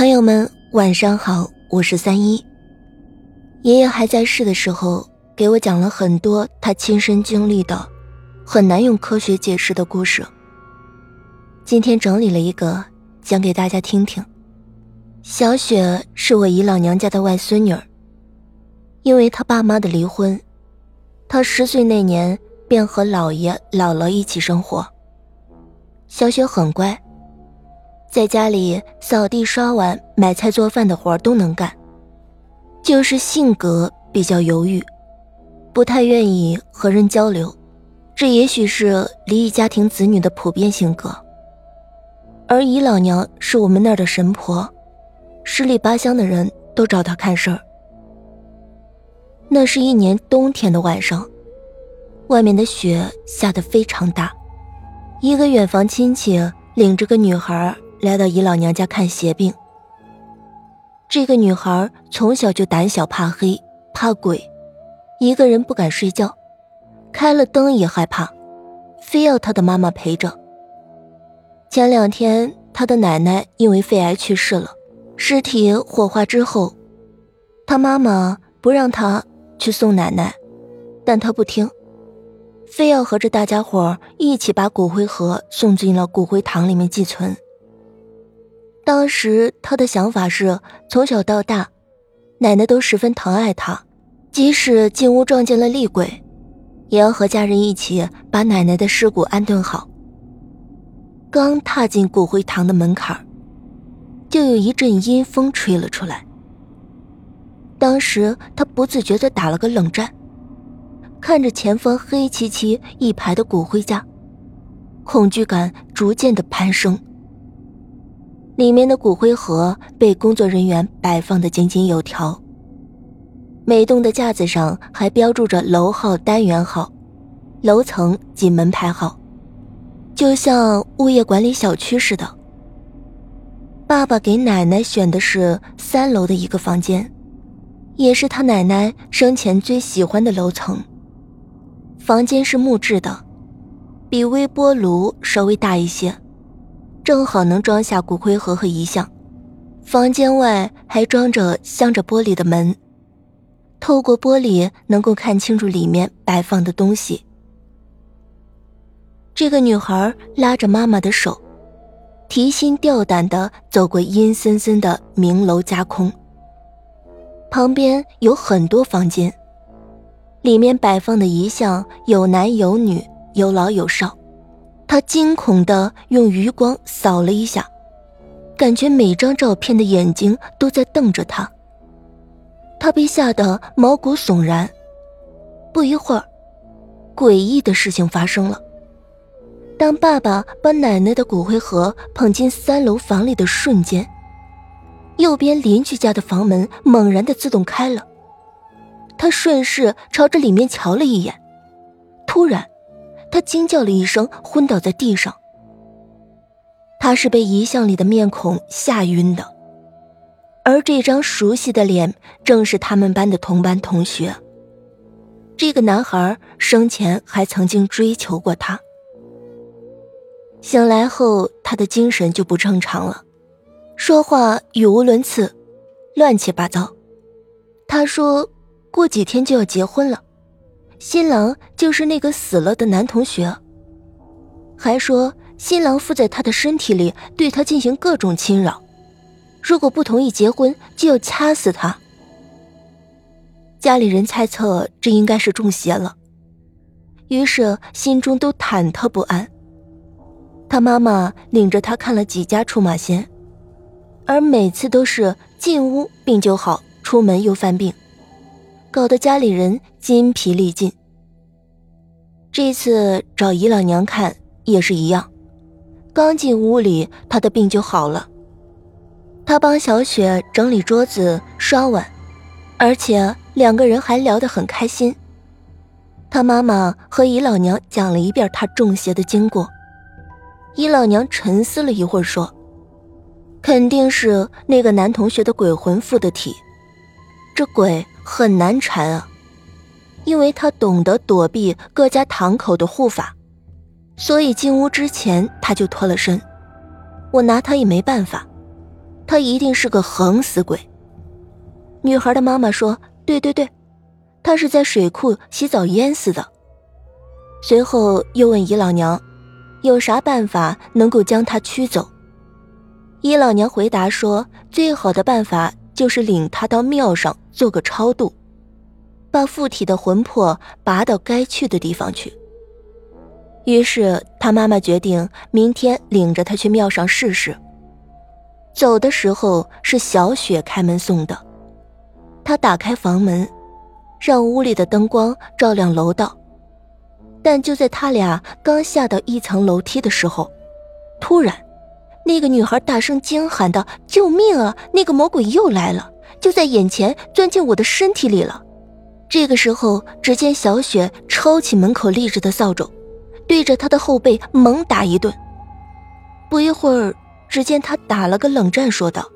朋友们晚上好，我是三一。爷爷还在世的时候，给我讲了很多他亲身经历的很难用科学解释的故事。今天整理了一个讲给大家听听。小雪是我姨老娘家的外孙女儿，因为她爸妈的离婚，她十岁那年便和姥爷姥姥一起生活。小雪很乖。在家里扫地、刷碗、买菜、做饭的活都能干，就是性格比较犹豫，不太愿意和人交流。这也许是离异家庭子女的普遍性格。而姨老娘是我们那儿的神婆，十里八乡的人都找她看事儿。那是一年冬天的晚上，外面的雪下得非常大，一个远房亲戚领着个女孩。来到姨老娘家看邪病。这个女孩从小就胆小怕黑怕鬼，一个人不敢睡觉，开了灯也害怕，非要她的妈妈陪着。前两天她的奶奶因为肺癌去世了，尸体火化之后，她妈妈不让她去送奶奶，但她不听，非要和着大家伙一起把骨灰盒送进了骨灰堂里面寄存。当时他的想法是，从小到大，奶奶都十分疼爱他，即使进屋撞见了厉鬼，也要和家人一起把奶奶的尸骨安顿好。刚踏进骨灰堂的门槛就有一阵阴风吹了出来。当时他不自觉地打了个冷战，看着前方黑漆漆一排的骨灰架，恐惧感逐渐的攀升。里面的骨灰盒被工作人员摆放的井井有条，每栋的架子上还标注着楼号、单元号、楼层及门牌号，就像物业管理小区似的。爸爸给奶奶选的是三楼的一个房间，也是他奶奶生前最喜欢的楼层。房间是木质的，比微波炉稍微大一些。正好能装下骨灰盒和遗像，房间外还装着镶着玻璃的门，透过玻璃能够看清楚里面摆放的东西。这个女孩拉着妈妈的手，提心吊胆地走过阴森森的明楼加空。旁边有很多房间，里面摆放的遗像有男有女，有老有少。他惊恐地用余光扫了一下，感觉每张照片的眼睛都在瞪着他。他被吓得毛骨悚然。不一会儿，诡异的事情发生了。当爸爸把奶奶的骨灰盒捧进三楼房里的瞬间，右边邻居家的房门猛然的自动开了。他顺势朝着里面瞧了一眼，突然。他惊叫了一声，昏倒在地上。他是被遗像里的面孔吓晕的，而这张熟悉的脸正是他们班的同班同学。这个男孩生前还曾经追求过他。醒来后，他的精神就不正常了，说话语无伦次，乱七八糟。他说，过几天就要结婚了。新郎就是那个死了的男同学。还说新郎附在他的身体里，对他进行各种侵扰，如果不同意结婚，就要掐死他。家里人猜测这应该是中邪了，于是心中都忐忑不安。他妈妈领着他看了几家出马仙，而每次都是进屋病就好，出门又犯病。搞得家里人筋疲力尽。这次找姨老娘看也是一样，刚进屋里，她的病就好了。他帮小雪整理桌子、刷碗，而且两个人还聊得很开心。他妈妈和姨老娘讲了一遍他中邪的经过。姨老娘沉思了一会儿，说：“肯定是那个男同学的鬼魂附的体，这鬼。”很难缠啊，因为他懂得躲避各家堂口的护法，所以进屋之前他就脱了身。我拿他也没办法，他一定是个横死鬼。女孩的妈妈说：“对对对，他是在水库洗澡淹死的。”随后又问姨老娘：“有啥办法能够将他驱走？”姨老娘回答说：“最好的办法就是领他到庙上做个超度，把附体的魂魄拔到该去的地方去。”于是他妈妈决定明天领着他去庙上试试。走的时候是小雪开门送的，他打开房门，让屋里的灯光照亮楼道。但就在他俩刚下到一层楼梯的时候，突然，那个女孩大声惊喊道：“救命啊！那个魔鬼又来了，就在眼前，钻进我的身体里了。”这个时候，只见小雪抄起门口立着的扫帚，对着他的后背猛打一顿。不一会儿，只见他打了个冷战，说道：“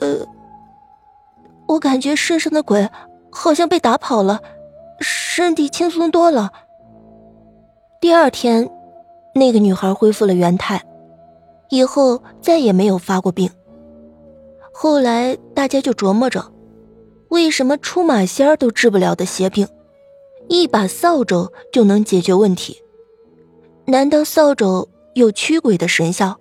呃，我感觉身上的鬼好像被打跑了，身体轻松多了。”第二天，那个女孩恢复了原态，以后再也没有发过病。后来大家就琢磨着，为什么出马仙都治不了的邪病，一把扫帚就能解决问题？难道扫帚有驱鬼的神效？